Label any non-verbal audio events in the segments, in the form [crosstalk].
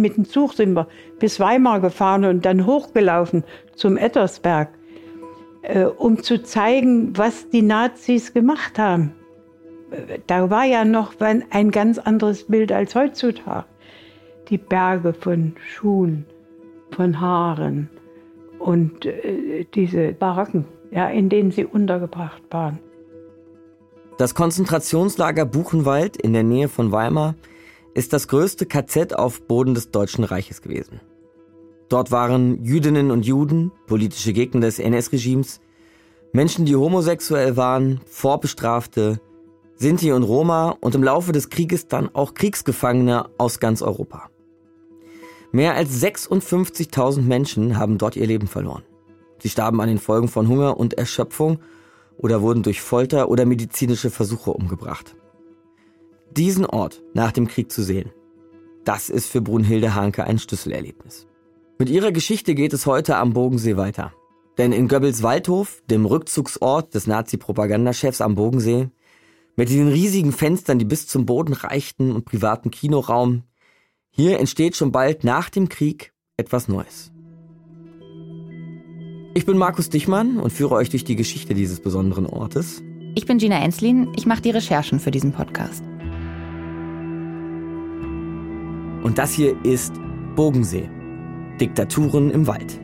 Mit dem Zug sind wir bis Weimar gefahren und dann hochgelaufen zum Ettersberg, äh, um zu zeigen, was die Nazis gemacht haben. Da war ja noch ein ganz anderes Bild als heutzutage. Die Berge von Schuhen, von Haaren und äh, diese Baracken, ja, in denen sie untergebracht waren. Das Konzentrationslager Buchenwald in der Nähe von Weimar ist das größte KZ auf Boden des Deutschen Reiches gewesen. Dort waren Jüdinnen und Juden, politische Gegner des NS-Regimes, Menschen, die homosexuell waren, Vorbestrafte, Sinti und Roma und im Laufe des Krieges dann auch Kriegsgefangene aus ganz Europa. Mehr als 56.000 Menschen haben dort ihr Leben verloren. Sie starben an den Folgen von Hunger und Erschöpfung oder wurden durch Folter oder medizinische Versuche umgebracht. Diesen Ort nach dem Krieg zu sehen, das ist für Brunhilde Hanke ein Schlüsselerlebnis. Mit ihrer Geschichte geht es heute am Bogensee weiter. Denn in Goebbels Waldhof, dem Rückzugsort des Nazi-Propagandachefs am Bogensee, mit den riesigen Fenstern, die bis zum Boden reichten und privaten Kinoraum, hier entsteht schon bald nach dem Krieg etwas Neues. Ich bin Markus Dichmann und führe euch durch die Geschichte dieses besonderen Ortes. Ich bin Gina Enslin, ich mache die Recherchen für diesen Podcast. Und das hier ist Bogensee. Diktaturen im Wald.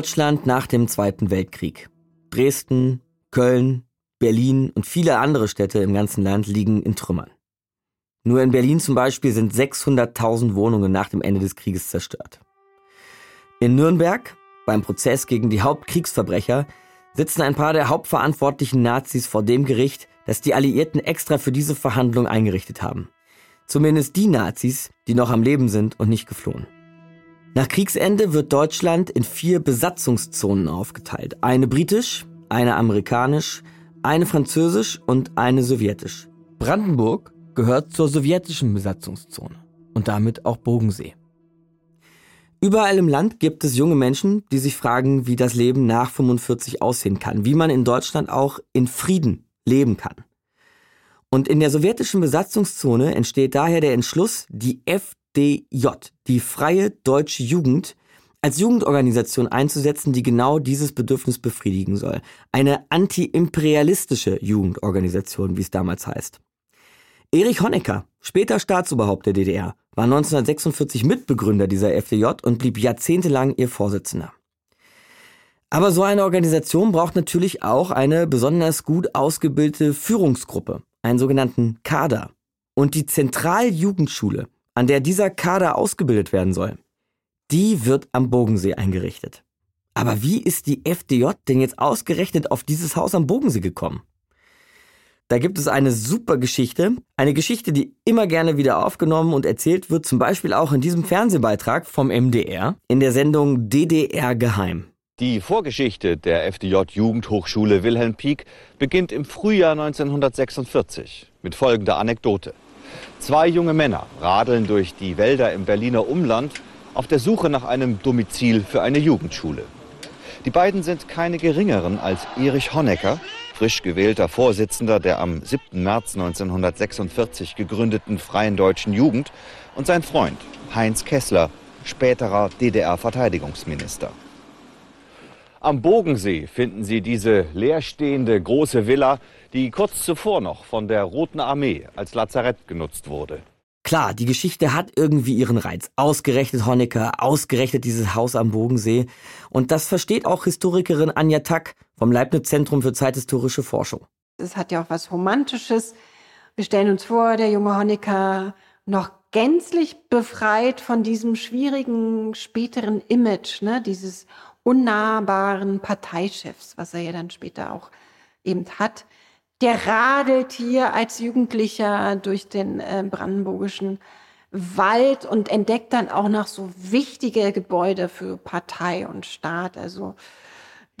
Deutschland nach dem Zweiten Weltkrieg. Dresden, Köln, Berlin und viele andere Städte im ganzen Land liegen in Trümmern. Nur in Berlin zum Beispiel sind 600.000 Wohnungen nach dem Ende des Krieges zerstört. In Nürnberg, beim Prozess gegen die Hauptkriegsverbrecher, sitzen ein paar der hauptverantwortlichen Nazis vor dem Gericht, das die Alliierten extra für diese Verhandlung eingerichtet haben. Zumindest die Nazis, die noch am Leben sind und nicht geflohen. Nach Kriegsende wird Deutschland in vier Besatzungszonen aufgeteilt. Eine britisch, eine amerikanisch, eine französisch und eine sowjetisch. Brandenburg gehört zur sowjetischen Besatzungszone und damit auch Bogensee. Überall im Land gibt es junge Menschen, die sich fragen, wie das Leben nach 45 aussehen kann, wie man in Deutschland auch in Frieden leben kann. Und in der sowjetischen Besatzungszone entsteht daher der Entschluss, die F FDJ, die Freie Deutsche Jugend, als Jugendorganisation einzusetzen, die genau dieses Bedürfnis befriedigen soll. Eine anti-imperialistische Jugendorganisation, wie es damals heißt. Erich Honecker, später Staatsoberhaupt der DDR, war 1946 Mitbegründer dieser FDJ und blieb jahrzehntelang ihr Vorsitzender. Aber so eine Organisation braucht natürlich auch eine besonders gut ausgebildete Führungsgruppe, einen sogenannten Kader. Und die Zentraljugendschule an der dieser Kader ausgebildet werden soll, die wird am Bogensee eingerichtet. Aber wie ist die FDJ denn jetzt ausgerechnet auf dieses Haus am Bogensee gekommen? Da gibt es eine super Geschichte, eine Geschichte, die immer gerne wieder aufgenommen und erzählt wird, zum Beispiel auch in diesem Fernsehbeitrag vom MDR in der Sendung DDR Geheim. Die Vorgeschichte der FDJ Jugendhochschule Wilhelm Pieck beginnt im Frühjahr 1946 mit folgender Anekdote. Zwei junge Männer radeln durch die Wälder im Berliner Umland auf der Suche nach einem Domizil für eine Jugendschule. Die beiden sind keine geringeren als Erich Honecker, frisch gewählter Vorsitzender der am 7. März 1946 gegründeten Freien Deutschen Jugend, und sein Freund Heinz Kessler, späterer DDR-Verteidigungsminister. Am Bogensee finden Sie diese leerstehende große Villa, die kurz zuvor noch von der Roten Armee als Lazarett genutzt wurde. Klar, die Geschichte hat irgendwie ihren Reiz. Ausgerechnet Honecker, ausgerechnet dieses Haus am Bogensee. Und das versteht auch Historikerin Anja Tack vom Leibniz Zentrum für zeithistorische Forschung. Es hat ja auch was Romantisches. Wir stellen uns vor, der junge Honecker noch gänzlich befreit von diesem schwierigen späteren Image, ne? dieses unnahbaren Parteichefs, was er ja dann später auch eben hat. Der radelt hier als Jugendlicher durch den äh, brandenburgischen Wald und entdeckt dann auch noch so wichtige Gebäude für Partei und Staat. Also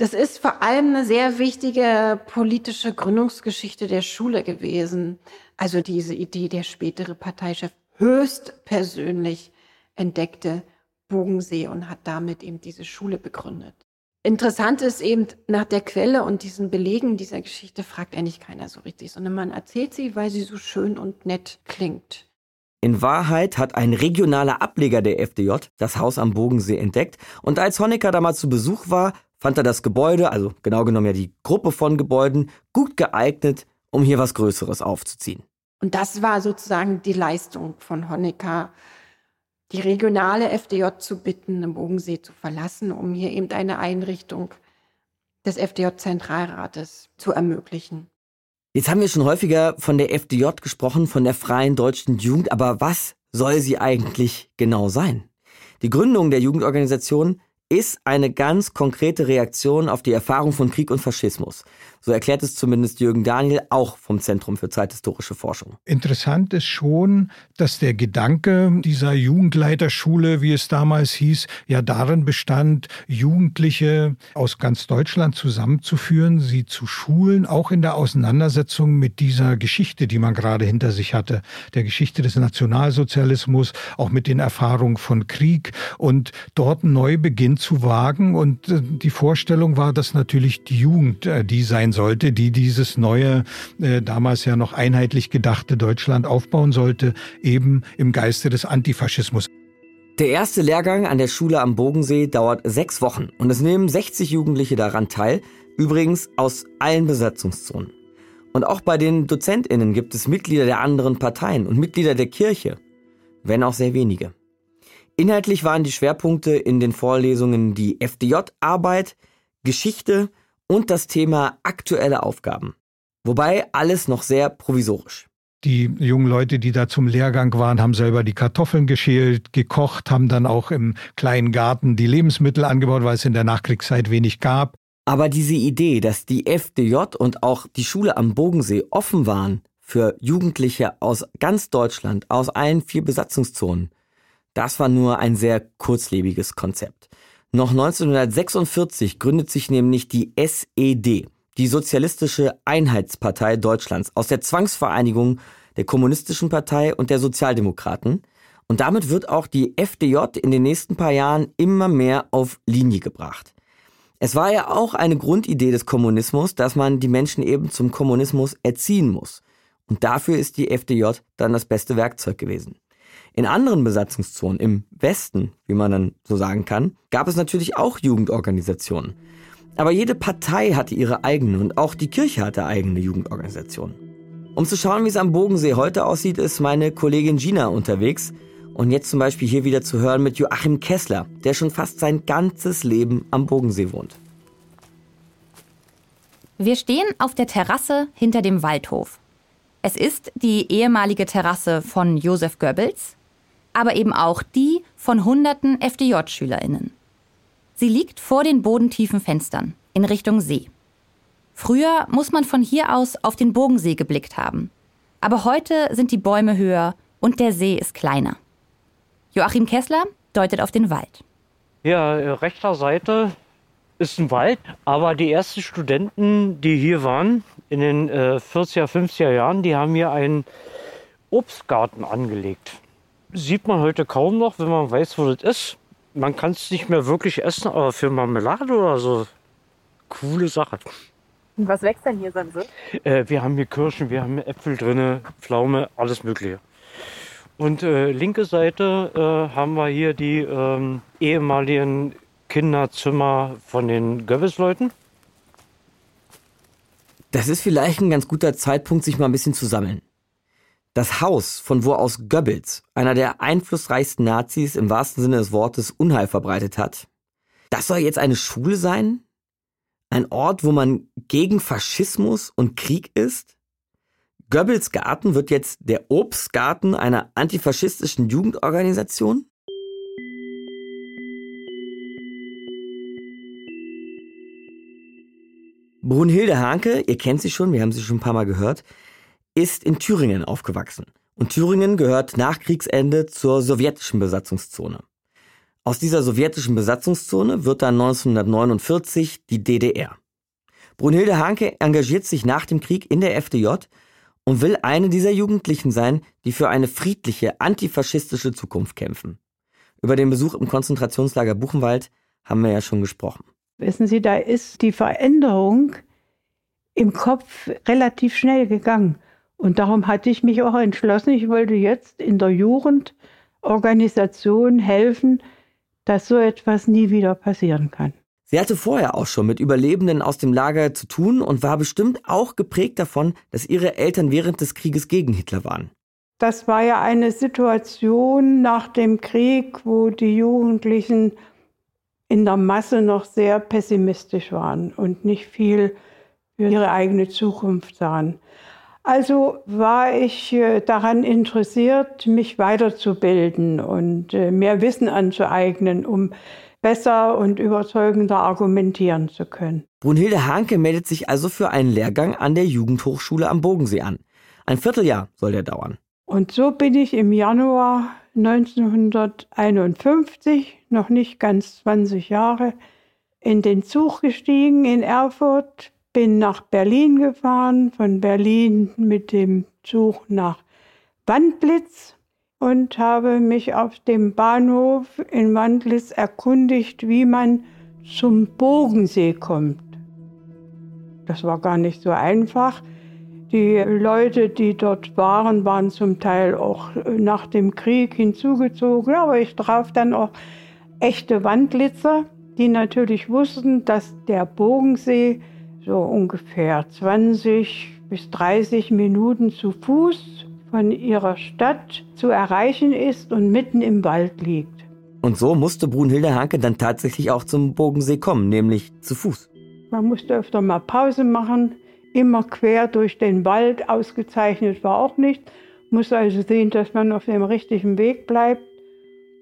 Das ist vor allem eine sehr wichtige politische Gründungsgeschichte der Schule gewesen. Also diese Idee der spätere Parteichef höchstpersönlich entdeckte Bogensee und hat damit eben diese Schule begründet. Interessant ist eben, nach der Quelle und diesen Belegen dieser Geschichte fragt eigentlich keiner so richtig, sondern man erzählt sie, weil sie so schön und nett klingt. In Wahrheit hat ein regionaler Ableger der FDJ das Haus am Bogensee entdeckt und als Honecker damals zu Besuch war, fand er das Gebäude, also genau genommen ja die Gruppe von Gebäuden, gut geeignet, um hier was Größeres aufzuziehen. Und das war sozusagen die Leistung von Honecker, die regionale FDJ zu bitten, den Bogensee zu verlassen, um hier eben eine Einrichtung des FDJ-Zentralrates zu ermöglichen. Jetzt haben wir schon häufiger von der FDJ gesprochen, von der Freien Deutschen Jugend, aber was soll sie eigentlich genau sein? Die Gründung der Jugendorganisation ist eine ganz konkrete Reaktion auf die Erfahrung von Krieg und Faschismus. So erklärt es zumindest Jürgen Daniel, auch vom Zentrum für zeithistorische Forschung. Interessant ist schon, dass der Gedanke dieser Jugendleiterschule, wie es damals hieß, ja darin bestand, Jugendliche aus ganz Deutschland zusammenzuführen, sie zu schulen, auch in der Auseinandersetzung mit dieser Geschichte, die man gerade hinter sich hatte, der Geschichte des Nationalsozialismus, auch mit den Erfahrungen von Krieg und dort einen Neubeginn zu wagen. Und äh, die Vorstellung war, dass natürlich die Jugend äh, die sein sein sollte, die dieses neue, äh, damals ja noch einheitlich gedachte Deutschland aufbauen sollte, eben im Geiste des Antifaschismus. Der erste Lehrgang an der Schule am Bogensee dauert sechs Wochen und es nehmen 60 Jugendliche daran teil, übrigens aus allen Besatzungszonen. Und auch bei den DozentInnen gibt es Mitglieder der anderen Parteien und Mitglieder der Kirche, wenn auch sehr wenige. Inhaltlich waren die Schwerpunkte in den Vorlesungen die FDJ-Arbeit, Geschichte und das Thema aktuelle Aufgaben. Wobei alles noch sehr provisorisch. Die jungen Leute, die da zum Lehrgang waren, haben selber die Kartoffeln geschält, gekocht, haben dann auch im kleinen Garten die Lebensmittel angebaut, weil es in der Nachkriegszeit wenig gab. Aber diese Idee, dass die FDJ und auch die Schule am Bogensee offen waren für Jugendliche aus ganz Deutschland, aus allen vier Besatzungszonen, das war nur ein sehr kurzlebiges Konzept. Noch 1946 gründet sich nämlich die SED, die Sozialistische Einheitspartei Deutschlands, aus der Zwangsvereinigung der Kommunistischen Partei und der Sozialdemokraten. Und damit wird auch die FDJ in den nächsten paar Jahren immer mehr auf Linie gebracht. Es war ja auch eine Grundidee des Kommunismus, dass man die Menschen eben zum Kommunismus erziehen muss. Und dafür ist die FDJ dann das beste Werkzeug gewesen. In anderen Besatzungszonen, im Westen, wie man dann so sagen kann, gab es natürlich auch Jugendorganisationen. Aber jede Partei hatte ihre eigene und auch die Kirche hatte eigene Jugendorganisationen. Um zu schauen, wie es am Bogensee heute aussieht, ist meine Kollegin Gina unterwegs. Und jetzt zum Beispiel hier wieder zu hören mit Joachim Kessler, der schon fast sein ganzes Leben am Bogensee wohnt. Wir stehen auf der Terrasse hinter dem Waldhof. Es ist die ehemalige Terrasse von Josef Goebbels, aber eben auch die von hunderten FDJ-SchülerInnen. Sie liegt vor den bodentiefen Fenstern in Richtung See. Früher muss man von hier aus auf den Bogensee geblickt haben. Aber heute sind die Bäume höher und der See ist kleiner. Joachim Kessler deutet auf den Wald. Ja, äh, rechter Seite ist ein Wald, aber die ersten Studenten, die hier waren in den äh, 40er, 50er Jahren, die haben hier einen Obstgarten angelegt sieht man heute kaum noch, wenn man weiß, wo das ist. Man kann es nicht mehr wirklich essen, aber für Marmelade oder so, coole Sache. Und was wächst denn hier sonst? Äh, wir haben hier Kirschen, wir haben Äpfel drin, Pflaume, alles Mögliche. Und äh, linke Seite äh, haben wir hier die ähm, ehemaligen Kinderzimmer von den Goebbels-Leuten. Das ist vielleicht ein ganz guter Zeitpunkt, sich mal ein bisschen zu sammeln. Das Haus, von wo aus Goebbels, einer der einflussreichsten Nazis im wahrsten Sinne des Wortes, Unheil verbreitet hat, das soll jetzt eine Schule sein? Ein Ort, wo man gegen Faschismus und Krieg ist? Goebbels Garten wird jetzt der Obstgarten einer antifaschistischen Jugendorganisation? Brunhilde Hanke, ihr kennt sie schon, wir haben sie schon ein paar Mal gehört, ist in Thüringen aufgewachsen. Und Thüringen gehört nach Kriegsende zur sowjetischen Besatzungszone. Aus dieser sowjetischen Besatzungszone wird dann 1949 die DDR. Brunhilde Hanke engagiert sich nach dem Krieg in der FDJ und will eine dieser Jugendlichen sein, die für eine friedliche, antifaschistische Zukunft kämpfen. Über den Besuch im Konzentrationslager Buchenwald haben wir ja schon gesprochen. Wissen Sie, da ist die Veränderung im Kopf relativ schnell gegangen. Und darum hatte ich mich auch entschlossen, ich wollte jetzt in der Jugendorganisation helfen, dass so etwas nie wieder passieren kann. Sie hatte vorher auch schon mit Überlebenden aus dem Lager zu tun und war bestimmt auch geprägt davon, dass ihre Eltern während des Krieges gegen Hitler waren. Das war ja eine Situation nach dem Krieg, wo die Jugendlichen in der Masse noch sehr pessimistisch waren und nicht viel für ihre eigene Zukunft sahen. Also war ich äh, daran interessiert, mich weiterzubilden und äh, mehr Wissen anzueignen, um besser und überzeugender argumentieren zu können. Brunhilde Hanke meldet sich also für einen Lehrgang an der Jugendhochschule am Bodensee an. Ein Vierteljahr soll der dauern. Und so bin ich im Januar 1951, noch nicht ganz 20 Jahre, in den Zug gestiegen in Erfurt, bin nach Berlin gefahren, von Berlin mit dem Zug nach Wandlitz und habe mich auf dem Bahnhof in Wandlitz erkundigt, wie man zum Bogensee kommt. Das war gar nicht so einfach. Die Leute, die dort waren, waren zum Teil auch nach dem Krieg hinzugezogen, aber ich traf dann auch echte Wandlitzer, die natürlich wussten, dass der Bogensee so ungefähr 20 bis 30 Minuten zu Fuß von ihrer Stadt zu erreichen ist und mitten im Wald liegt. Und so musste Brunhilde Hanke dann tatsächlich auch zum Bogensee kommen, nämlich zu Fuß. Man musste öfter mal Pause machen, immer quer durch den Wald, ausgezeichnet war auch nicht. Muss also sehen, dass man auf dem richtigen Weg bleibt.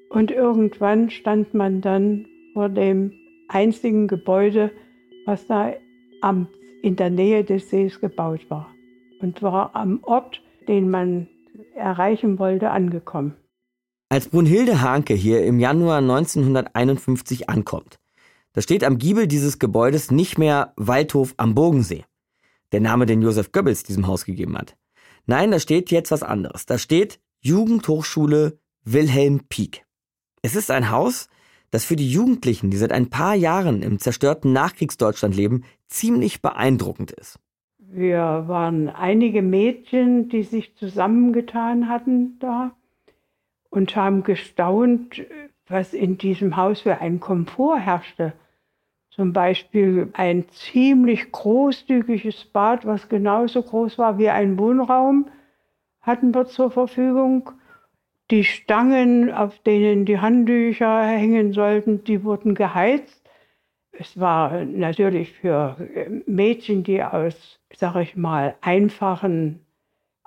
Und irgendwann stand man dann vor dem einzigen Gebäude, was da am, in der Nähe des Sees gebaut war und war am Ort, den man erreichen wollte, angekommen. Als Brunhilde Hanke hier im Januar 1951 ankommt, da steht am Giebel dieses Gebäudes nicht mehr Waldhof am Bogensee, der Name, den Josef Goebbels diesem Haus gegeben hat. Nein, da steht jetzt was anderes. Da steht Jugendhochschule Wilhelm Pieck. Es ist ein Haus, das für die Jugendlichen, die seit ein paar Jahren im zerstörten Nachkriegsdeutschland leben, ziemlich beeindruckend ist. Wir waren einige Mädchen, die sich zusammengetan hatten da und haben gestaunt, was in diesem Haus für ein Komfort herrschte. Zum Beispiel ein ziemlich großzügiges Bad, was genauso groß war wie ein Wohnraum, hatten wir zur Verfügung. Die Stangen, auf denen die Handtücher hängen sollten, die wurden geheizt. Es war natürlich für Mädchen, die aus, sag ich mal, einfachen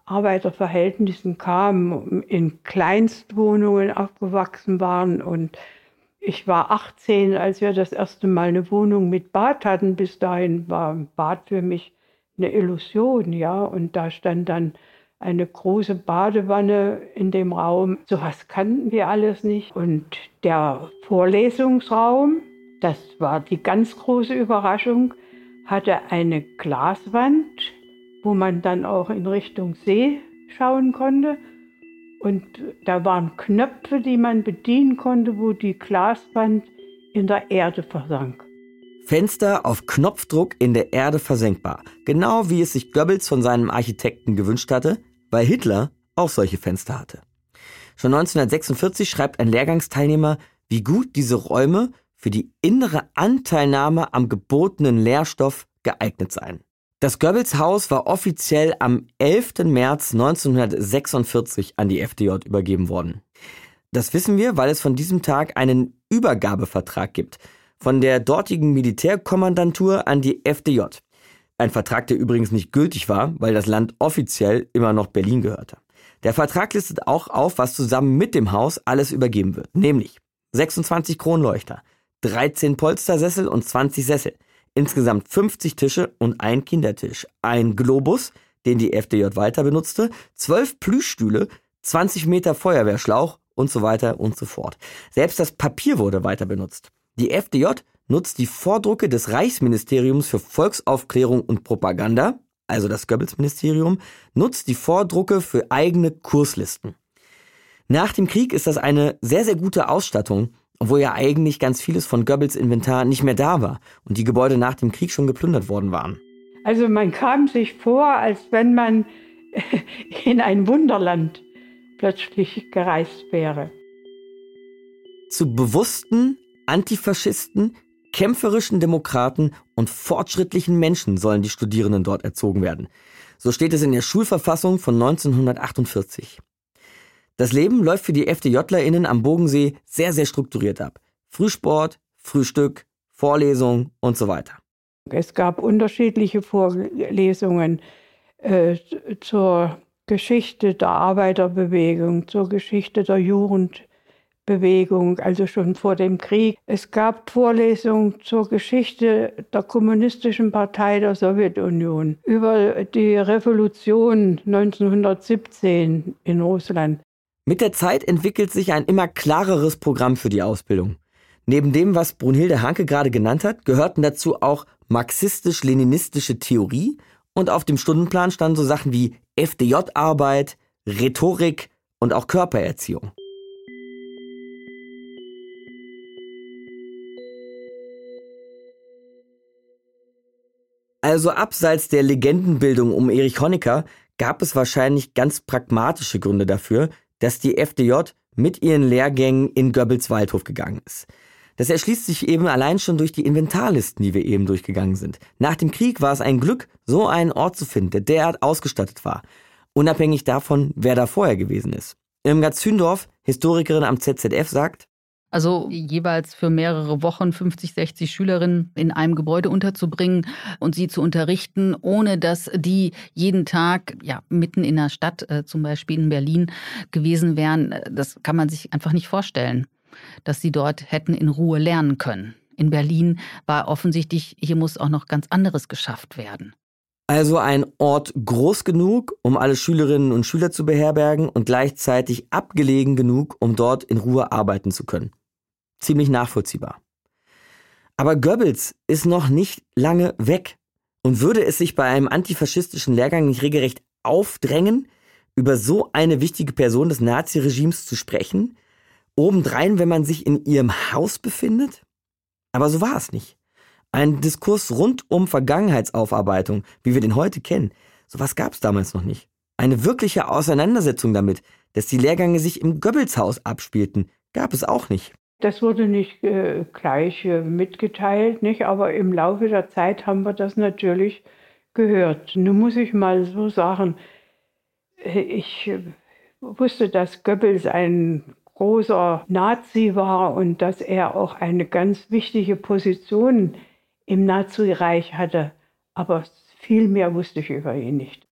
Arbeiterverhältnissen kamen, in Kleinstwohnungen aufgewachsen waren. Und ich war 18, als wir das erste Mal eine Wohnung mit Bad hatten. Bis dahin war Bad für mich eine Illusion, ja. Und da stand dann eine große Badewanne in dem Raum. So was kannten wir alles nicht. Und der Vorlesungsraum, das war die ganz große Überraschung, hatte eine Glaswand, wo man dann auch in Richtung See schauen konnte. Und da waren Knöpfe, die man bedienen konnte, wo die Glaswand in der Erde versank. Fenster auf Knopfdruck in der Erde versenkbar. Genau wie es sich Goebbels von seinem Architekten gewünscht hatte, weil Hitler auch solche Fenster hatte. Schon 1946 schreibt ein Lehrgangsteilnehmer, wie gut diese Räume für die innere Anteilnahme am gebotenen Lehrstoff geeignet seien. Das Goebbels Haus war offiziell am 11. März 1946 an die FDJ übergeben worden. Das wissen wir, weil es von diesem Tag einen Übergabevertrag gibt von der dortigen Militärkommandantur an die FDJ. Ein Vertrag, der übrigens nicht gültig war, weil das Land offiziell immer noch Berlin gehörte. Der Vertrag listet auch auf, was zusammen mit dem Haus alles übergeben wird. Nämlich 26 Kronleuchter, 13 Polstersessel und 20 Sessel. Insgesamt 50 Tische und ein Kindertisch. Ein Globus, den die FDJ weiter benutzte, 12 Plüschstühle, 20 Meter Feuerwehrschlauch und so weiter und so fort. Selbst das Papier wurde weiter benutzt. Die FDJ nutzt die Vordrucke des Reichsministeriums für Volksaufklärung und Propaganda, also das Goebbels-Ministerium, nutzt die Vordrucke für eigene Kurslisten. Nach dem Krieg ist das eine sehr, sehr gute Ausstattung, obwohl ja eigentlich ganz vieles von Goebbels Inventar nicht mehr da war und die Gebäude nach dem Krieg schon geplündert worden waren. Also man kam sich vor, als wenn man [laughs] in ein Wunderland plötzlich gereist wäre. Zu bewussten Antifaschisten, kämpferischen Demokraten und fortschrittlichen Menschen sollen die Studierenden dort erzogen werden. So steht es in der Schulverfassung von 1948. Das Leben läuft für die FDJlerInnen am Bogensee sehr, sehr strukturiert ab. Frühsport, Frühstück, Vorlesung und so weiter. Es gab unterschiedliche Vorlesungen äh, zur Geschichte der Arbeiterbewegung, zur Geschichte der Jugendbewegung, also schon vor dem Krieg. Es gab Vorlesungen zur Geschichte der Kommunistischen Partei der Sowjetunion, über die Revolution 1917 in Russland. Mit der Zeit entwickelt sich ein immer klareres Programm für die Ausbildung. Neben dem, was Brunhilde Hanke gerade genannt hat, gehörten dazu auch marxistisch-leninistische Theorie und auf dem Stundenplan standen so Sachen wie FDJ-Arbeit, Rhetorik und auch Körpererziehung. Also abseits der Legendenbildung um Erich Honecker gab es wahrscheinlich ganz pragmatische Gründe dafür, dass die FDJ mit ihren Lehrgängen in Goebbels Waldhof gegangen ist. Das erschließt sich eben allein schon durch die Inventarlisten, die wir eben durchgegangen sind. Nach dem Krieg war es ein Glück, so einen Ort zu finden, der derart ausgestattet war. Unabhängig davon, wer da vorher gewesen ist. Irmgard Zündorf, Historikerin am ZZF, sagt, also jeweils für mehrere Wochen 50, 60 Schülerinnen in einem Gebäude unterzubringen und sie zu unterrichten, ohne dass die jeden Tag ja mitten in der Stadt, äh, zum Beispiel in Berlin, gewesen wären. Das kann man sich einfach nicht vorstellen, dass sie dort hätten in Ruhe lernen können. In Berlin war offensichtlich, hier muss auch noch ganz anderes geschafft werden. Also ein Ort groß genug, um alle Schülerinnen und Schüler zu beherbergen und gleichzeitig abgelegen genug, um dort in Ruhe arbeiten zu können ziemlich nachvollziehbar. Aber Goebbels ist noch nicht lange weg. Und würde es sich bei einem antifaschistischen Lehrgang nicht regelrecht aufdrängen, über so eine wichtige Person des Naziregimes zu sprechen? Obendrein, wenn man sich in ihrem Haus befindet? Aber so war es nicht. Ein Diskurs rund um Vergangenheitsaufarbeitung, wie wir den heute kennen, sowas gab es damals noch nicht. Eine wirkliche Auseinandersetzung damit, dass die Lehrgänge sich im Goebbelshaus abspielten, gab es auch nicht. Das wurde nicht äh, gleich äh, mitgeteilt, nicht? aber im Laufe der Zeit haben wir das natürlich gehört. Nun muss ich mal so sagen, äh, ich äh, wusste, dass Goebbels ein großer Nazi war und dass er auch eine ganz wichtige Position im Nazireich hatte. Aber viel mehr wusste ich über ihn nicht.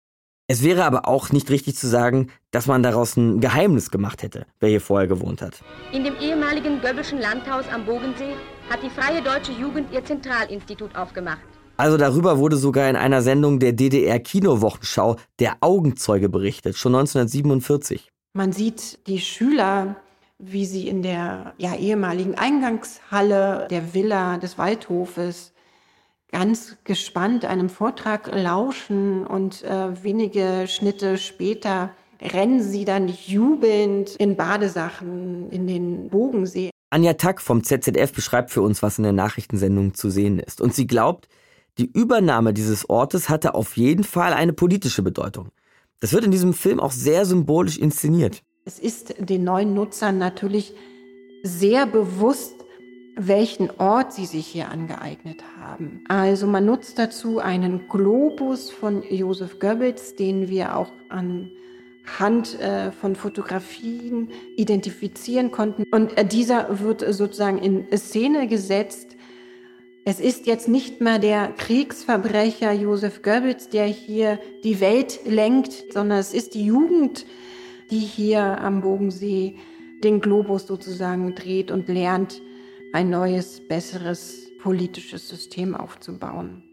Es wäre aber auch nicht richtig zu sagen, dass man daraus ein Geheimnis gemacht hätte, wer hier vorher gewohnt hat. In dem ehemaligen Göbbelschen Landhaus am Bogensee hat die Freie Deutsche Jugend ihr Zentralinstitut aufgemacht. Also darüber wurde sogar in einer Sendung der DDR Kinowochenschau der Augenzeuge berichtet, schon 1947. Man sieht die Schüler, wie sie in der ja, ehemaligen Eingangshalle der Villa des Waldhofes ganz gespannt einem Vortrag lauschen und äh, wenige Schnitte später rennen sie dann jubelnd in Badesachen in den Bogensee. Anja Tack vom ZZF beschreibt für uns, was in der Nachrichtensendung zu sehen ist. Und sie glaubt, die Übernahme dieses Ortes hatte auf jeden Fall eine politische Bedeutung. Das wird in diesem Film auch sehr symbolisch inszeniert. Es ist den neuen Nutzern natürlich sehr bewusst welchen Ort sie sich hier angeeignet haben. Also man nutzt dazu einen Globus von Josef Goebbels, den wir auch anhand äh, von Fotografien identifizieren konnten. Und äh, dieser wird sozusagen in Szene gesetzt. Es ist jetzt nicht mehr der Kriegsverbrecher Josef Goebbels, der hier die Welt lenkt, sondern es ist die Jugend, die hier am Bogensee den Globus sozusagen dreht und lernt, ein neues, besseres politisches System aufzubauen.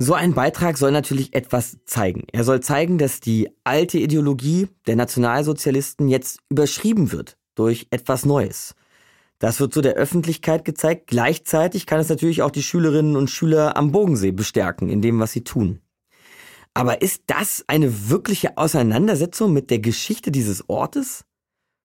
So ein Beitrag soll natürlich etwas zeigen. Er soll zeigen, dass die alte Ideologie der Nationalsozialisten jetzt überschrieben wird durch etwas Neues. Das wird so der Öffentlichkeit gezeigt. Gleichzeitig kann es natürlich auch die Schülerinnen und Schüler am Bogensee bestärken in dem, was sie tun. Aber ist das eine wirkliche Auseinandersetzung mit der Geschichte dieses Ortes?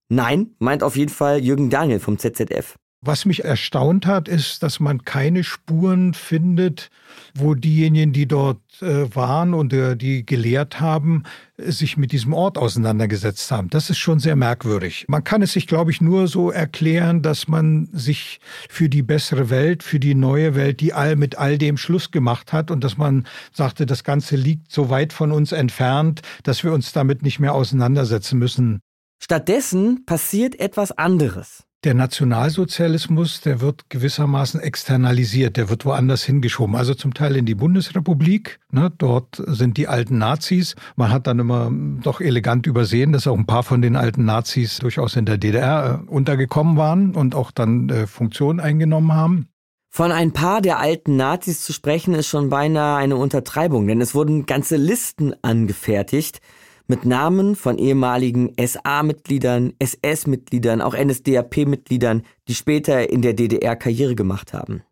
Nein, meint auf jeden Fall Jürgen Daniel vom ZZF. Was mich erstaunt hat, ist, dass man keine Spuren findet, wo diejenigen, die dort äh, waren und äh, die gelehrt haben, sich mit diesem Ort auseinandergesetzt haben. Das ist schon sehr merkwürdig. Man kann es sich, glaube ich, nur so erklären, dass man sich für die bessere Welt, für die neue Welt, die all mit all dem Schluss gemacht hat und dass man sagte, das Ganze liegt so weit von uns entfernt, dass wir uns damit nicht mehr auseinandersetzen müssen. Stattdessen passiert etwas anderes. Der Nationalsozialismus, der wird gewissermaßen externalisiert, der wird woanders hingeschoben. Also zum Teil in die Bundesrepublik. Ne, dort sind die alten Nazis. Man hat dann immer doch elegant übersehen, dass auch ein paar von den alten Nazis durchaus in der DDR äh, untergekommen waren und auch dann äh, Funktionen eingenommen haben. Von ein paar der alten Nazis zu sprechen, ist schon beinahe eine Untertreibung, denn es wurden ganze Listen angefertigt mit Namen von ehemaligen SA-Mitgliedern, SS-Mitgliedern, auch NSDAP-Mitgliedern, die später in der DDR Karriere gemacht haben.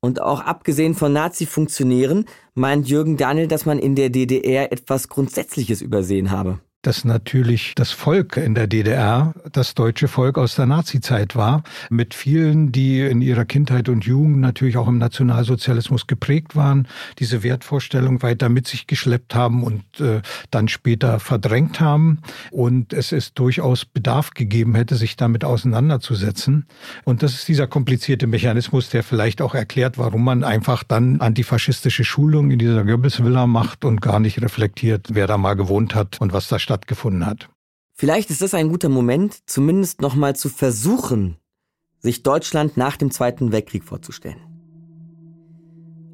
Und auch abgesehen von Nazi-Funktionären meint Jürgen Daniel, dass man in der DDR etwas Grundsätzliches übersehen habe dass natürlich das Volk in der DDR das deutsche Volk aus der Nazizeit war, mit vielen, die in ihrer Kindheit und Jugend natürlich auch im Nationalsozialismus geprägt waren, diese Wertvorstellung weiter mit sich geschleppt haben und äh, dann später verdrängt haben. Und es ist durchaus Bedarf gegeben hätte, sich damit auseinanderzusetzen. Und das ist dieser komplizierte Mechanismus, der vielleicht auch erklärt, warum man einfach dann antifaschistische Schulung in dieser Goebbels-Villa macht und gar nicht reflektiert, wer da mal gewohnt hat und was da stattfindet stattgefunden hat. Vielleicht ist das ein guter Moment, zumindest nochmal zu versuchen, sich Deutschland nach dem Zweiten Weltkrieg vorzustellen.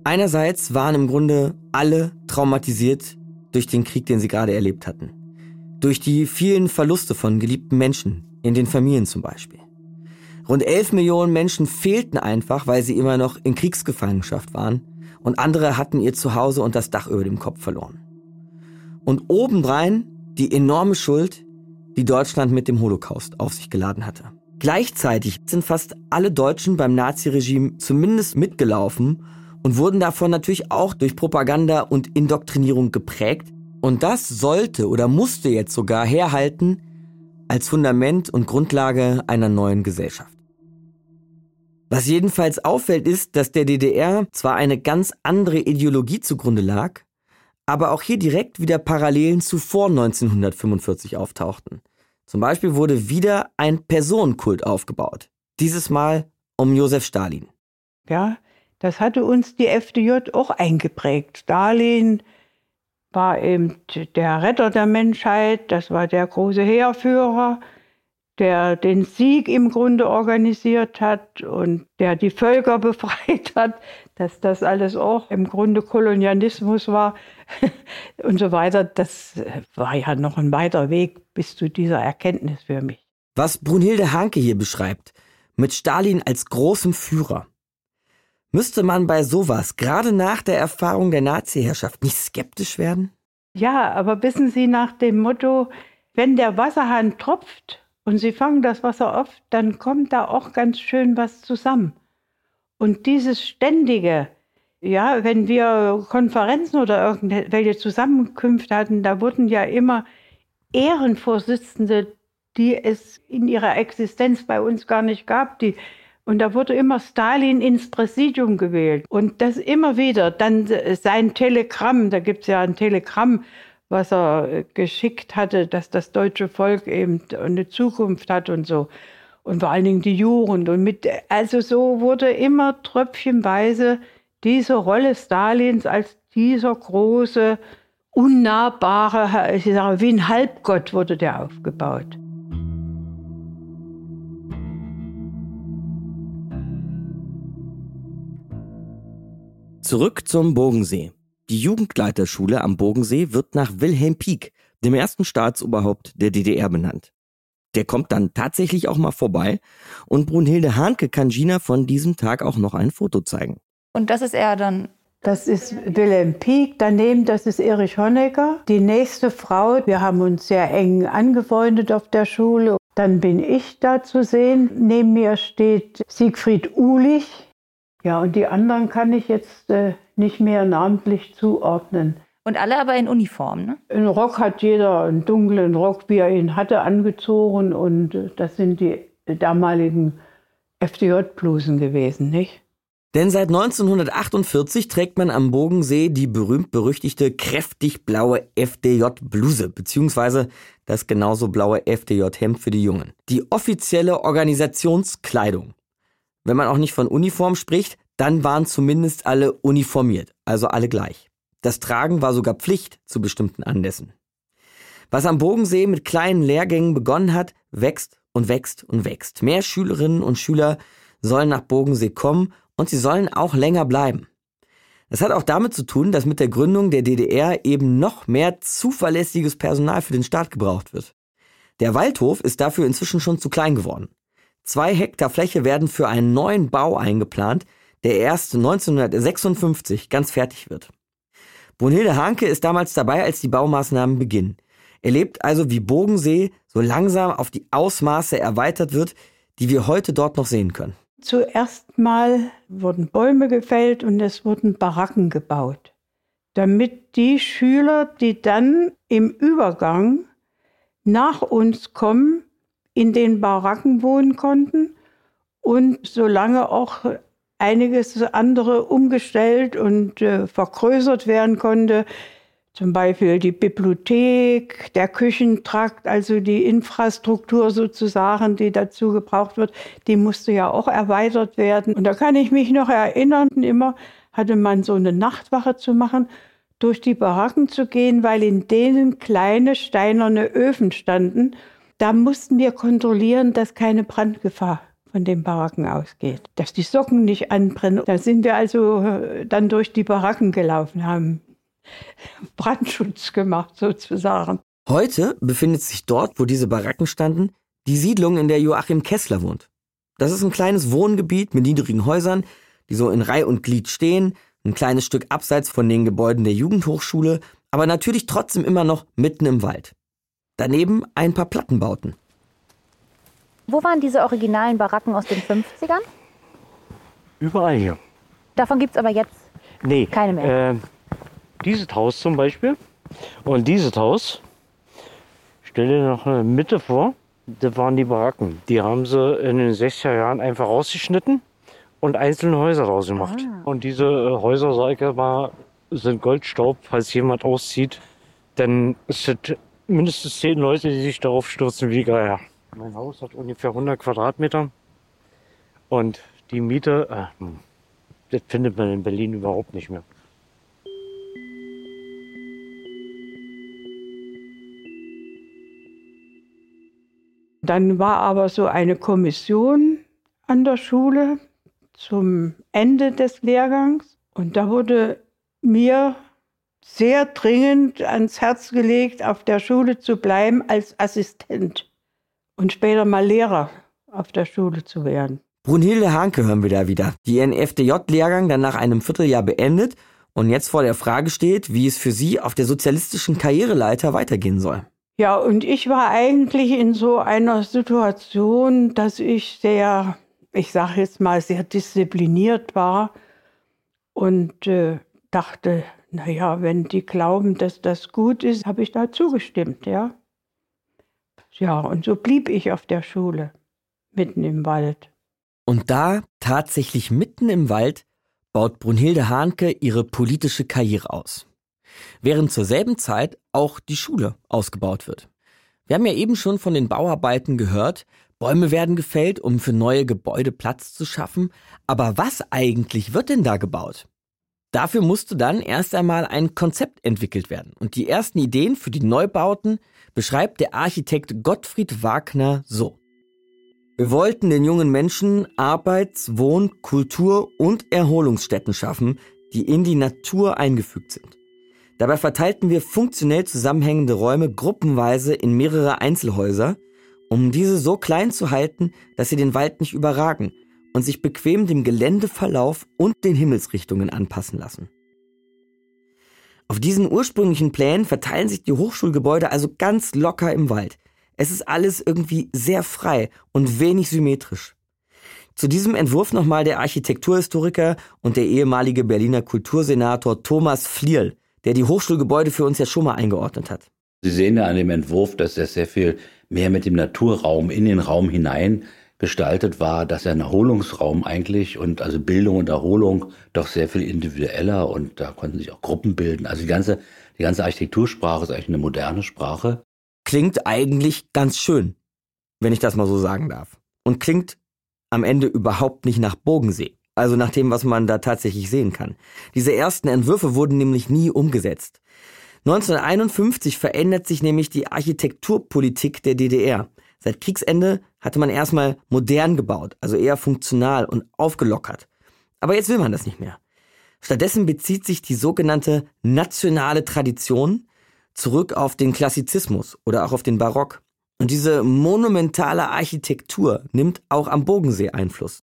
Einerseits waren im Grunde alle traumatisiert durch den Krieg, den sie gerade erlebt hatten. Durch die vielen Verluste von geliebten Menschen, in den Familien zum Beispiel. Rund 11 Millionen Menschen fehlten einfach, weil sie immer noch in Kriegsgefangenschaft waren und andere hatten ihr Zuhause und das Dach über dem Kopf verloren. Und obendrein die enorme Schuld, die Deutschland mit dem Holocaust auf sich geladen hatte. Gleichzeitig sind fast alle Deutschen beim Naziregime zumindest mitgelaufen und wurden davon natürlich auch durch Propaganda und Indoktrinierung geprägt. Und das sollte oder musste jetzt sogar herhalten als Fundament und Grundlage einer neuen Gesellschaft. Was jedenfalls auffällt, ist, dass der DDR zwar eine ganz andere Ideologie zugrunde lag, aber auch hier direkt wieder Parallelen zu vor 1945 auftauchten. Zum Beispiel wurde wieder ein Personenkult aufgebaut. Dieses Mal um Josef Stalin. Ja, das hatte uns die FDJ auch eingeprägt. Stalin war eben der Retter der Menschheit, das war der große Heerführer der den Sieg im Grunde organisiert hat und der die Völker [laughs] befreit hat, dass das alles auch im Grunde Kolonialismus war [laughs] und so weiter. Das war ja noch ein weiter Weg bis zu dieser Erkenntnis für mich. Was Brunhilde Hanke hier beschreibt, mit Stalin als großem Führer, müsste man bei sowas, gerade nach der Erfahrung der Nazi-Herrschaft, nicht skeptisch werden? Ja, aber wissen Sie nach dem Motto, wenn der Wasserhahn tropft, und sie fangen das Wasser auf, dann kommt da auch ganz schön was zusammen. Und dieses ständige, ja, wenn wir Konferenzen oder irgendwelche Zusammenkünfte hatten, da wurden ja immer Ehrenvorsitzende, die es in ihrer Existenz bei uns gar nicht gab, die und da wurde immer Stalin ins Präsidium gewählt. Und das immer wieder. Dann sein Telegramm, da gibt es ja ein Telegramm was er äh, geschickt hatte, dass das deutsche Volk eben eine Zukunft hat und so. Und vor allen Dingen die Jugend. Und mit, also so wurde immer tröpfchenweise diese Rolle Stalins als dieser große, unnahbare, ich sage, wie ein Halbgott wurde der aufgebaut. Zurück zum Bogensee. Die Jugendleiterschule am Bodensee wird nach Wilhelm Pieck, dem ersten Staatsoberhaupt der DDR, benannt. Der kommt dann tatsächlich auch mal vorbei und Brunhilde Hahnke kann Gina von diesem Tag auch noch ein Foto zeigen. Und das ist er dann das ist Wilhelm Pieck, daneben das ist Erich Honecker. Die nächste Frau, wir haben uns sehr eng angefreundet auf der Schule. Dann bin ich da zu sehen. Neben mir steht Siegfried Uhlich. Ja, und die anderen kann ich jetzt äh, nicht mehr namentlich zuordnen. Und alle aber in Uniform, ne? Einen Rock hat jeder, einen dunklen Rock, wie er ihn hatte, angezogen. Und äh, das sind die damaligen FDJ-Blusen gewesen, nicht? Denn seit 1948 trägt man am Bogensee die berühmt-berüchtigte kräftig blaue FDJ-Bluse, beziehungsweise das genauso blaue FDJ-Hemd für die Jungen. Die offizielle Organisationskleidung. Wenn man auch nicht von Uniform spricht, dann waren zumindest alle uniformiert, also alle gleich. Das Tragen war sogar Pflicht zu bestimmten Anlässen. Was am Bogensee mit kleinen Lehrgängen begonnen hat, wächst und wächst und wächst. Mehr Schülerinnen und Schüler sollen nach Bogensee kommen und sie sollen auch länger bleiben. Das hat auch damit zu tun, dass mit der Gründung der DDR eben noch mehr zuverlässiges Personal für den Staat gebraucht wird. Der Waldhof ist dafür inzwischen schon zu klein geworden. Zwei Hektar Fläche werden für einen neuen Bau eingeplant, der erst 1956 ganz fertig wird. Brunhilde Hanke ist damals dabei, als die Baumaßnahmen beginnen. Er lebt also, wie Bogensee so langsam auf die Ausmaße erweitert wird, die wir heute dort noch sehen können. Zuerst mal wurden Bäume gefällt und es wurden Baracken gebaut, damit die Schüler, die dann im Übergang nach uns kommen, in den Baracken wohnen konnten und solange auch einiges andere umgestellt und äh, vergrößert werden konnte, zum Beispiel die Bibliothek, der Küchentrakt, also die Infrastruktur sozusagen, die dazu gebraucht wird, die musste ja auch erweitert werden. Und da kann ich mich noch erinnern, immer hatte man so eine Nachtwache zu machen, durch die Baracken zu gehen, weil in denen kleine steinerne Öfen standen. Da mussten wir kontrollieren, dass keine Brandgefahr von den Baracken ausgeht, dass die Socken nicht anbrennen. Da sind wir also äh, dann durch die Baracken gelaufen, haben [laughs] Brandschutz gemacht sozusagen. Heute befindet sich dort, wo diese Baracken standen, die Siedlung, in der Joachim Kessler wohnt. Das ist ein kleines Wohngebiet mit niedrigen Häusern, die so in Reih und Glied stehen, ein kleines Stück abseits von den Gebäuden der Jugendhochschule, aber natürlich trotzdem immer noch mitten im Wald. Daneben ein paar Plattenbauten. Wo waren diese originalen Baracken aus den 50ern? Überall hier. Davon gibt es aber jetzt nee, keine mehr. Äh, dieses Haus zum Beispiel und dieses Haus, stell dir noch eine Mitte vor, das waren die Baracken. Die haben sie in den 60er Jahren einfach rausgeschnitten und einzelne Häuser rausgemacht. Ah. Und diese äh, Häuser, sag ich mal, sind Goldstaub, falls jemand auszieht. Dann sind mindestens zehn Leute, die sich darauf stürzen wie Geier. Mein Haus hat ungefähr 100 Quadratmeter. Und die Miete, äh, hm, das findet man in Berlin überhaupt nicht mehr. Dann war aber so eine Kommission an der Schule zum Ende des Lehrgangs. Und da wurde mir sehr dringend ans Herz gelegt, auf der Schule zu bleiben als Assistent und später mal Lehrer auf der Schule zu werden. Brunhilde Hanke hören wir da wieder, die ihren FDJ-Lehrgang dann nach einem Vierteljahr beendet und jetzt vor der Frage steht, wie es für sie auf der sozialistischen Karriereleiter weitergehen soll. Ja, und ich war eigentlich in so einer Situation, dass ich sehr, ich sage jetzt mal, sehr diszipliniert war und äh, dachte, naja, wenn die glauben, dass das gut ist, habe ich da zugestimmt, ja. Ja, und so blieb ich auf der Schule, mitten im Wald. Und da, tatsächlich mitten im Wald, baut Brunhilde Hahnke ihre politische Karriere aus während zur selben Zeit auch die Schule ausgebaut wird. Wir haben ja eben schon von den Bauarbeiten gehört, Bäume werden gefällt, um für neue Gebäude Platz zu schaffen, aber was eigentlich wird denn da gebaut? Dafür musste dann erst einmal ein Konzept entwickelt werden und die ersten Ideen für die Neubauten beschreibt der Architekt Gottfried Wagner so. Wir wollten den jungen Menschen Arbeits-, Wohn-, Kultur- und Erholungsstätten schaffen, die in die Natur eingefügt sind. Dabei verteilten wir funktionell zusammenhängende Räume gruppenweise in mehrere Einzelhäuser, um diese so klein zu halten, dass sie den Wald nicht überragen und sich bequem dem Geländeverlauf und den Himmelsrichtungen anpassen lassen. Auf diesen ursprünglichen Plänen verteilen sich die Hochschulgebäude also ganz locker im Wald. Es ist alles irgendwie sehr frei und wenig symmetrisch. Zu diesem Entwurf nochmal der Architekturhistoriker und der ehemalige Berliner Kultursenator Thomas Flierl, der die Hochschulgebäude für uns ja schon mal eingeordnet hat. Sie sehen ja an dem Entwurf, dass er sehr viel mehr mit dem Naturraum in den Raum hinein gestaltet war, dass er ein Erholungsraum eigentlich und also Bildung und Erholung doch sehr viel individueller und da konnten sich auch Gruppen bilden. Also die ganze, die ganze Architektursprache ist eigentlich eine moderne Sprache klingt eigentlich ganz schön, wenn ich das mal so sagen darf. Und klingt am Ende überhaupt nicht nach Bogensee. Also nach dem, was man da tatsächlich sehen kann. Diese ersten Entwürfe wurden nämlich nie umgesetzt. 1951 verändert sich nämlich die Architekturpolitik der DDR. Seit Kriegsende hatte man erstmal modern gebaut, also eher funktional und aufgelockert. Aber jetzt will man das nicht mehr. Stattdessen bezieht sich die sogenannte nationale Tradition zurück auf den Klassizismus oder auch auf den Barock. Und diese monumentale Architektur nimmt auch am Bodensee Einfluss.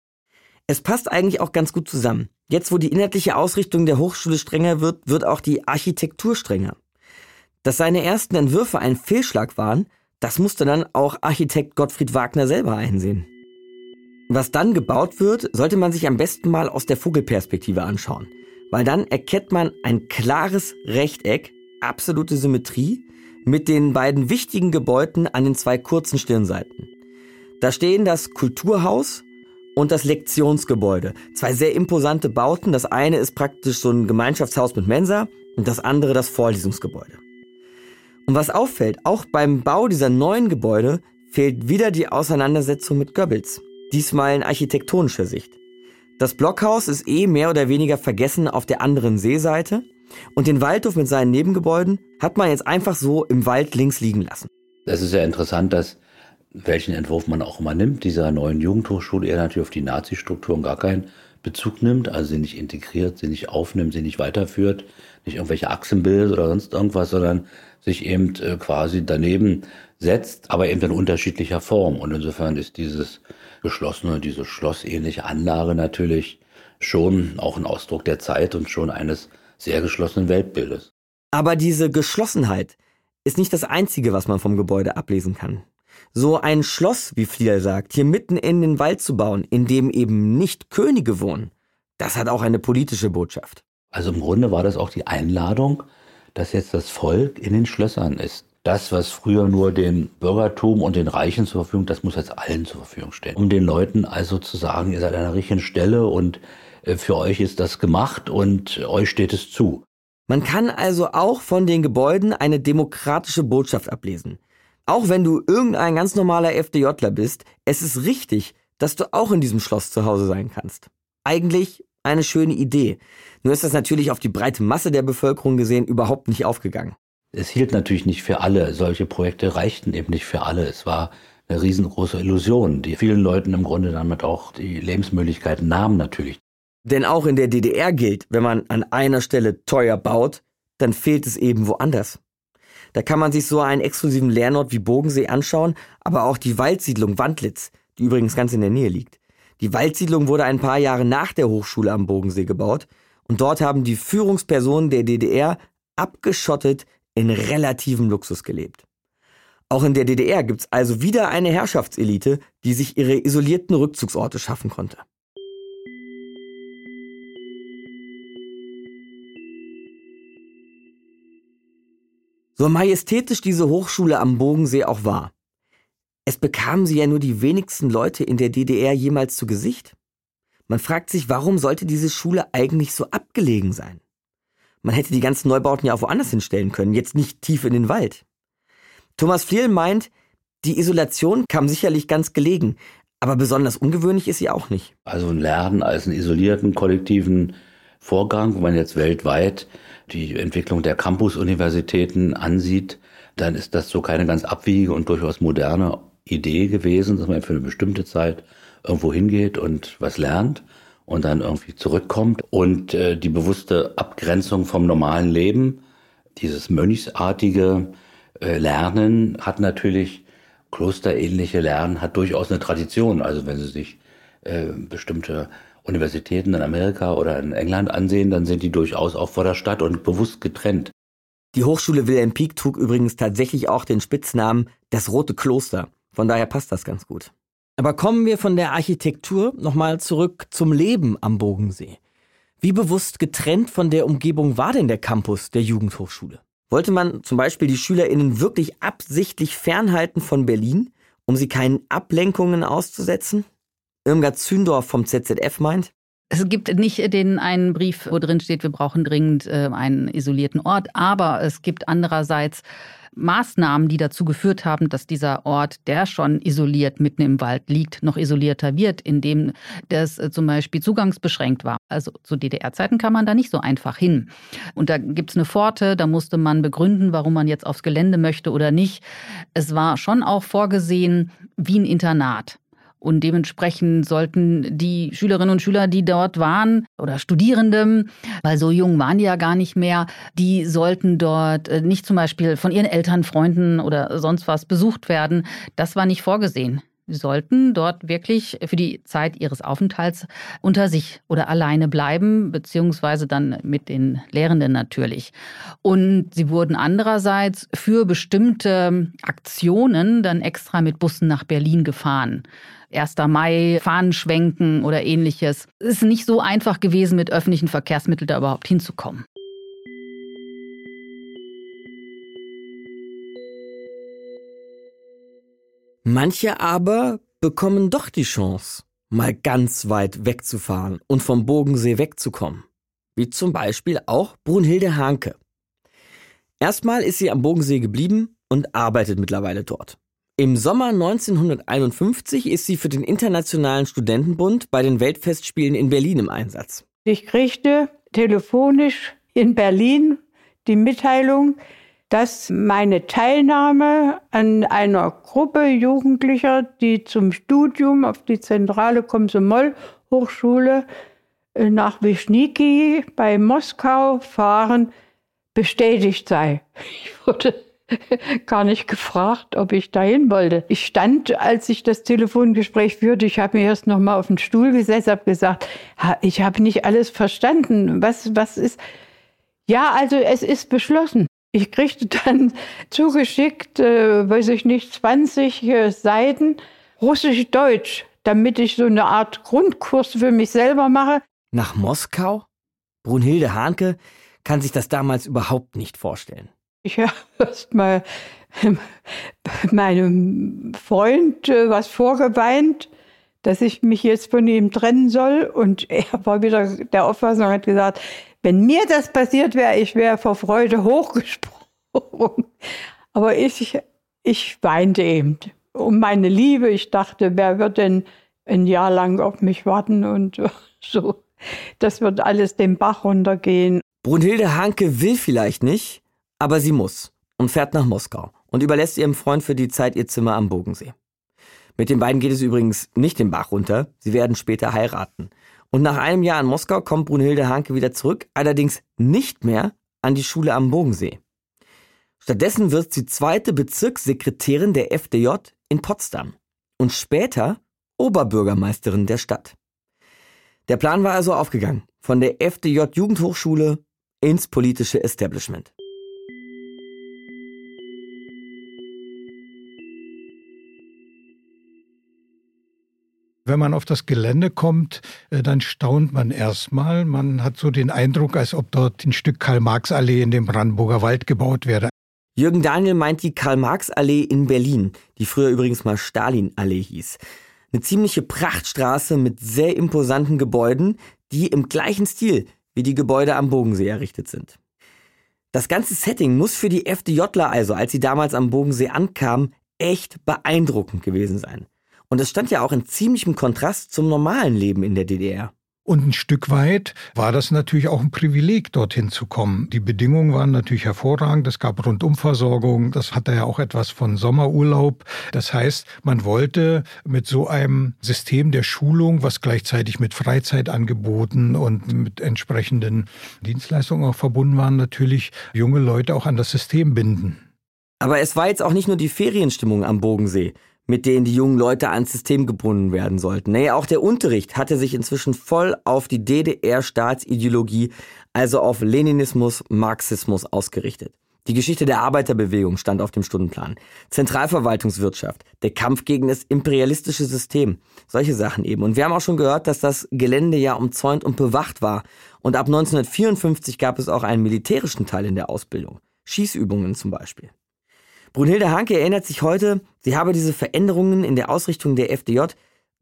Es passt eigentlich auch ganz gut zusammen. Jetzt, wo die inhaltliche Ausrichtung der Hochschule strenger wird, wird auch die Architektur strenger. Dass seine ersten Entwürfe ein Fehlschlag waren, das musste dann auch Architekt Gottfried Wagner selber einsehen. Was dann gebaut wird, sollte man sich am besten mal aus der Vogelperspektive anschauen, weil dann erkennt man ein klares Rechteck absolute Symmetrie mit den beiden wichtigen Gebäuden an den zwei kurzen Stirnseiten. Da stehen das Kulturhaus und das Lektionsgebäude. Zwei sehr imposante Bauten. Das eine ist praktisch so ein Gemeinschaftshaus mit Mensa und das andere das Vorlesungsgebäude. Und was auffällt, auch beim Bau dieser neuen Gebäude fehlt wieder die Auseinandersetzung mit Goebbels. Diesmal in architektonischer Sicht. Das Blockhaus ist eh mehr oder weniger vergessen auf der anderen Seeseite und den Waldhof mit seinen Nebengebäuden hat man jetzt einfach so im Wald links liegen lassen. Es ist ja interessant, dass welchen Entwurf man auch immer nimmt, dieser neuen Jugendhochschule er natürlich auf die Nazi-Strukturen gar keinen Bezug nimmt, also sie nicht integriert, sie nicht aufnimmt, sie nicht weiterführt, nicht irgendwelche Achsen bildet oder sonst irgendwas, sondern sich eben äh, quasi daneben setzt, aber eben in unterschiedlicher Form. Und insofern ist dieses geschlossene, diese schlossähnliche Anlage natürlich schon auch ein Ausdruck der Zeit und schon eines sehr geschlossenen Weltbildes. Aber diese Geschlossenheit ist nicht das Einzige, was man vom Gebäude ablesen kann. So ein Schloss, wie Fliel sagt, hier mitten in den Wald zu bauen, in dem eben nicht Könige wohnen, das hat auch eine politische Botschaft. Also im Grunde war das auch die Einladung, dass jetzt das Volk in den Schlössern ist. Das, was früher nur den Bürgertum und den Reichen zur Verfügung, das muss jetzt allen zur Verfügung stehen. Um den Leuten also zu sagen, ihr seid an der richtigen Stelle und äh, für euch ist das gemacht und euch steht es zu. Man kann also auch von den Gebäuden eine demokratische Botschaft ablesen. Auch wenn du irgendein ganz normaler FDJler bist, es ist richtig, dass du auch in diesem Schloss zu Hause sein kannst. Eigentlich eine schöne Idee. Nur ist das natürlich auf die breite Masse der Bevölkerung gesehen überhaupt nicht aufgegangen. Es hielt natürlich nicht für alle. Solche Projekte reichten eben nicht für alle. Es war eine riesengroße Illusion, die vielen Leuten im Grunde damit auch die Lebensmöglichkeiten nahmen natürlich. Denn auch in der DDR gilt, wenn man an einer Stelle teuer baut, dann fehlt es eben woanders. Da kann man sich so einen exklusiven Lehrort wie Bogensee anschauen, aber auch die Waldsiedlung Wandlitz, die übrigens ganz in der Nähe liegt. Die Waldsiedlung wurde ein paar Jahre nach der Hochschule am Bogensee gebaut und dort haben die Führungspersonen der DDR abgeschottet in relativem Luxus gelebt. Auch in der DDR gibt's also wieder eine Herrschaftselite, die sich ihre isolierten Rückzugsorte schaffen konnte. So majestätisch diese Hochschule am Bogensee auch war. Es bekamen sie ja nur die wenigsten Leute in der DDR jemals zu Gesicht. Man fragt sich, warum sollte diese Schule eigentlich so abgelegen sein? Man hätte die ganzen Neubauten ja auch woanders hinstellen können, jetzt nicht tief in den Wald. Thomas Fliel meint, die Isolation kam sicherlich ganz gelegen, aber besonders ungewöhnlich ist sie auch nicht. Also ein Lernen als einen isolierten, kollektiven Vorgang, wo man jetzt weltweit die Entwicklung der Campus-Universitäten ansieht, dann ist das so keine ganz abwiegige und durchaus moderne Idee gewesen, dass man für eine bestimmte Zeit irgendwo hingeht und was lernt und dann irgendwie zurückkommt. Und äh, die bewusste Abgrenzung vom normalen Leben, dieses mönchsartige äh, Lernen hat natürlich, klosterähnliche Lernen hat durchaus eine Tradition. Also wenn Sie sich äh, bestimmte Universitäten in Amerika oder in England ansehen, dann sind die durchaus auch vor der Stadt und bewusst getrennt. Die Hochschule Wilhelm Pieck trug übrigens tatsächlich auch den Spitznamen das Rote Kloster. Von daher passt das ganz gut. Aber kommen wir von der Architektur nochmal zurück zum Leben am Bogensee. Wie bewusst getrennt von der Umgebung war denn der Campus der Jugendhochschule? Wollte man zum Beispiel die SchülerInnen wirklich absichtlich fernhalten von Berlin, um sie keinen Ablenkungen auszusetzen? Irmgard Zündorf vom ZZF meint, es gibt nicht den einen Brief, wo drin steht, wir brauchen dringend äh, einen isolierten Ort, aber es gibt andererseits Maßnahmen, die dazu geführt haben, dass dieser Ort, der schon isoliert mitten im Wald liegt, noch isolierter wird, indem das äh, zum Beispiel zugangsbeschränkt war. Also zu DDR-Zeiten kam man da nicht so einfach hin. Und da gibt es eine Pforte, da musste man begründen, warum man jetzt aufs Gelände möchte oder nicht. Es war schon auch vorgesehen wie ein Internat. Und dementsprechend sollten die Schülerinnen und Schüler, die dort waren, oder Studierende, weil so jung waren die ja gar nicht mehr, die sollten dort äh, nicht zum Beispiel von ihren Eltern, Freunden oder sonst was besucht werden. Das war nicht vorgesehen. Sie sollten dort wirklich für die Zeit ihres Aufenthalts unter sich oder alleine bleiben, beziehungsweise dann mit den Lehrenden natürlich. Und sie wurden andererseits für bestimmte Aktionen dann extra mit Bussen nach Berlin gefahren. 1. Mai, Fahnenschwenken oder ähnliches. Es ist nicht so einfach gewesen, mit öffentlichen Verkehrsmitteln da überhaupt hinzukommen. Manche aber bekommen doch die Chance, mal ganz weit wegzufahren und vom Bogensee wegzukommen. Wie zum Beispiel auch Brunhilde Hanke. Erstmal ist sie am Bogensee geblieben und arbeitet mittlerweile dort. Im Sommer 1951 ist sie für den Internationalen Studentenbund bei den Weltfestspielen in Berlin im Einsatz. Ich kriegte telefonisch in Berlin die Mitteilung, dass meine Teilnahme an einer Gruppe Jugendlicher, die zum Studium auf die zentrale Komsomol-Hochschule äh, nach Wischniki bei Moskau fahren, bestätigt sei. Ich wurde [laughs] gar nicht gefragt, ob ich dahin wollte. Ich stand, als ich das Telefongespräch führte, ich habe mir erst noch mal auf den Stuhl gesetzt, habe gesagt, ich habe nicht alles verstanden. Was, was ist? Ja, also es ist beschlossen. Ich kriegte dann [laughs] zugeschickt, äh, weiß ich nicht, 20 äh, Seiten Russisch-Deutsch, damit ich so eine Art Grundkurs für mich selber mache. Nach Moskau? Brunhilde Hahnke kann sich das damals überhaupt nicht vorstellen. Ich habe [laughs] erst mal [laughs] meinem Freund äh, was vorgeweint, dass ich mich jetzt von ihm trennen soll. Und er war wieder der Auffassung und hat gesagt, wenn mir das passiert wäre, ich wäre vor Freude hochgesprungen. Aber ich, ich weinte eben um meine Liebe. Ich dachte, wer wird denn ein Jahr lang auf mich warten und [laughs] so. Das wird alles den Bach runtergehen. Brunhilde Hanke will vielleicht nicht, aber sie muss und fährt nach Moskau und überlässt ihrem Freund für die Zeit ihr Zimmer am Bogensee. Mit den beiden geht es übrigens nicht den Bach runter, sie werden später heiraten. Und nach einem Jahr in Moskau kommt Brunhilde Hanke wieder zurück, allerdings nicht mehr an die Schule am Bogensee. Stattdessen wird sie zweite Bezirkssekretärin der FDJ in Potsdam und später Oberbürgermeisterin der Stadt. Der Plan war also aufgegangen, von der FDJ Jugendhochschule ins politische Establishment. Wenn man auf das Gelände kommt, äh, dann staunt man erstmal. Man hat so den Eindruck, als ob dort ein Stück Karl-Marx-Allee in dem Brandenburger Wald gebaut wäre. Jürgen Daniel meint die Karl-Marx-Allee in Berlin, die früher übrigens mal Stalin-Allee hieß. Eine ziemliche Prachtstraße mit sehr imposanten Gebäuden, die im gleichen Stil wie die Gebäude am Bogensee errichtet sind. Das ganze Setting muss für die FDJler also, als sie damals am Bogensee ankamen, echt beeindruckend gewesen sein. Und es stand ja auch in ziemlichem Kontrast zum normalen Leben in der DDR. Und ein Stück weit war das natürlich auch ein Privileg, dorthin zu kommen. Die Bedingungen waren natürlich hervorragend. Es gab Rundumversorgung. Das hatte ja auch etwas von Sommerurlaub. Das heißt, man wollte mit so einem System der Schulung, was gleichzeitig mit Freizeitangeboten und mit entsprechenden Dienstleistungen auch verbunden waren, natürlich junge Leute auch an das System binden. Aber es war jetzt auch nicht nur die Ferienstimmung am Bogensee mit denen die jungen Leute ans System gebunden werden sollten. Nee, auch der Unterricht hatte sich inzwischen voll auf die DDR-Staatsideologie, also auf Leninismus, Marxismus ausgerichtet. Die Geschichte der Arbeiterbewegung stand auf dem Stundenplan. Zentralverwaltungswirtschaft, der Kampf gegen das imperialistische System, solche Sachen eben. Und wir haben auch schon gehört, dass das Gelände ja umzäunt und bewacht war. Und ab 1954 gab es auch einen militärischen Teil in der Ausbildung. Schießübungen zum Beispiel. Brunhilde Hanke erinnert sich heute, sie habe diese Veränderungen in der Ausrichtung der FDJ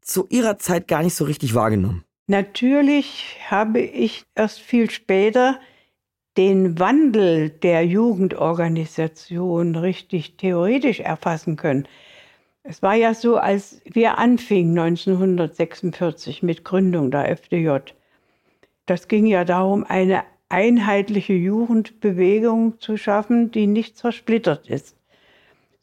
zu ihrer Zeit gar nicht so richtig wahrgenommen. Natürlich habe ich erst viel später den Wandel der Jugendorganisation richtig theoretisch erfassen können. Es war ja so, als wir anfingen 1946 mit Gründung der FDJ. Das ging ja darum, eine einheitliche Jugendbewegung zu schaffen, die nicht zersplittert ist.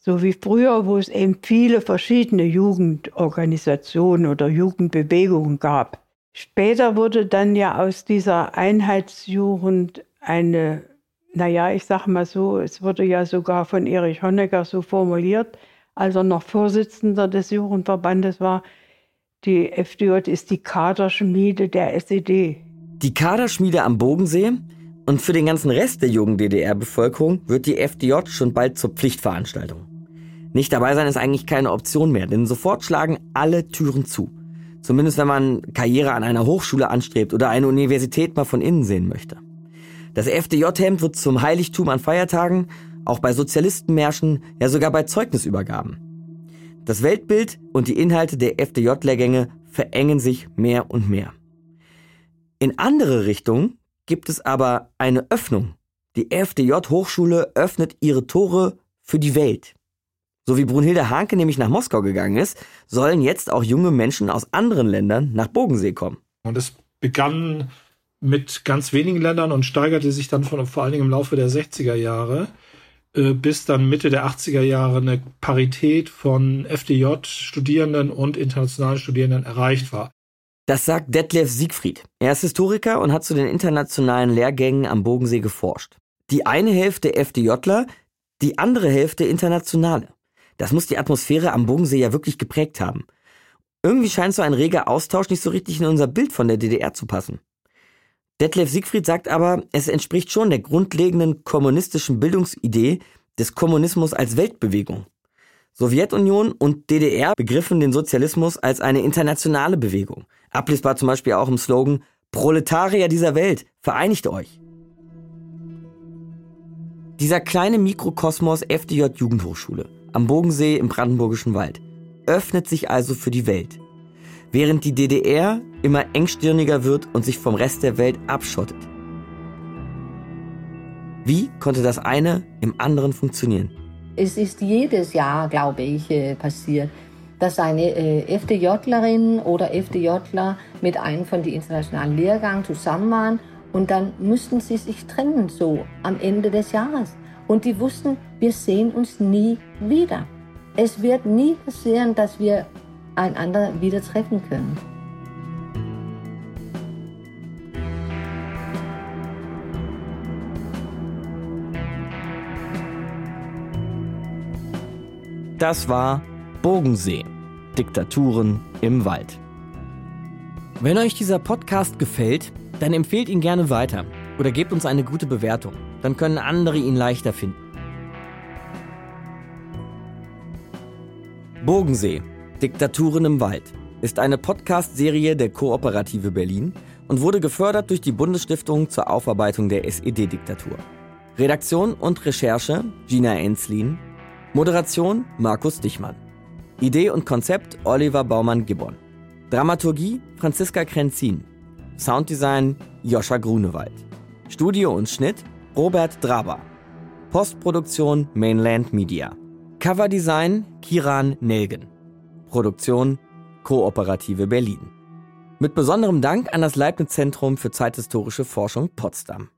So wie früher, wo es eben viele verschiedene Jugendorganisationen oder Jugendbewegungen gab. Später wurde dann ja aus dieser Einheitsjugend eine, naja, ich sag mal so, es wurde ja sogar von Erich Honecker so formuliert, als er noch Vorsitzender des Jugendverbandes war, die FDJ ist die Kaderschmiede der SED. Die Kaderschmiede am Bodensee und für den ganzen Rest der jungen DDR-Bevölkerung wird die FDJ schon bald zur Pflichtveranstaltung. Nicht dabei sein ist eigentlich keine Option mehr, denn sofort schlagen alle Türen zu. Zumindest wenn man Karriere an einer Hochschule anstrebt oder eine Universität mal von innen sehen möchte. Das FDJ-Hemd wird zum Heiligtum an Feiertagen, auch bei Sozialistenmärschen, ja sogar bei Zeugnisübergaben. Das Weltbild und die Inhalte der FDJ-Lehrgänge verengen sich mehr und mehr. In andere Richtungen gibt es aber eine Öffnung. Die FDJ-Hochschule öffnet ihre Tore für die Welt. So wie Brunhilde Hanke nämlich nach Moskau gegangen ist, sollen jetzt auch junge Menschen aus anderen Ländern nach Bogensee kommen. Und es begann mit ganz wenigen Ländern und steigerte sich dann von, vor allen Dingen im Laufe der 60er Jahre äh, bis dann Mitte der 80er Jahre eine Parität von FDJ-Studierenden und internationalen Studierenden erreicht war. Das sagt Detlef Siegfried. Er ist Historiker und hat zu den internationalen Lehrgängen am Bodensee geforscht. Die eine Hälfte FDJler, die andere Hälfte Internationale. Das muss die Atmosphäre am Bodensee ja wirklich geprägt haben. Irgendwie scheint so ein reger Austausch nicht so richtig in unser Bild von der DDR zu passen. Detlef Siegfried sagt aber, es entspricht schon der grundlegenden kommunistischen Bildungsidee des Kommunismus als Weltbewegung. Sowjetunion und DDR begriffen den Sozialismus als eine internationale Bewegung. Ablesbar zum Beispiel auch im Slogan Proletarier dieser Welt, vereinigt euch. Dieser kleine Mikrokosmos FDJ Jugendhochschule am Bogensee im Brandenburgischen Wald öffnet sich also für die Welt während die DDR immer engstirniger wird und sich vom Rest der Welt abschottet. Wie konnte das eine im anderen funktionieren? Es ist jedes Jahr, glaube ich, äh, passiert, dass eine äh, FDJlerin oder FDJler mit einem von den internationalen Lehrgängen zusammen waren und dann mussten sie sich trennen, so am Ende des Jahres. Und die wussten, wir sehen uns nie wieder. Es wird nie passieren, dass wir einander wieder treffen können. Das war Bogensee. Diktaturen im Wald. Wenn euch dieser Podcast gefällt, dann empfehlt ihn gerne weiter oder gebt uns eine gute Bewertung. Dann können andere ihn leichter finden. Bogensee Diktaturen im Wald ist eine Podcast-Serie der Kooperative Berlin und wurde gefördert durch die Bundesstiftung zur Aufarbeitung der SED-Diktatur. Redaktion und Recherche Gina Enslin, Moderation Markus Dichmann. Idee und Konzept Oliver Baumann-Gibbon. Dramaturgie Franziska Krenzin. Sounddesign Joscha Grunewald. Studio und Schnitt Robert Draber. Postproduktion Mainland Media. Coverdesign Kiran Nelgen. Produktion Kooperative Berlin. Mit besonderem Dank an das Leibniz Zentrum für zeithistorische Forschung Potsdam.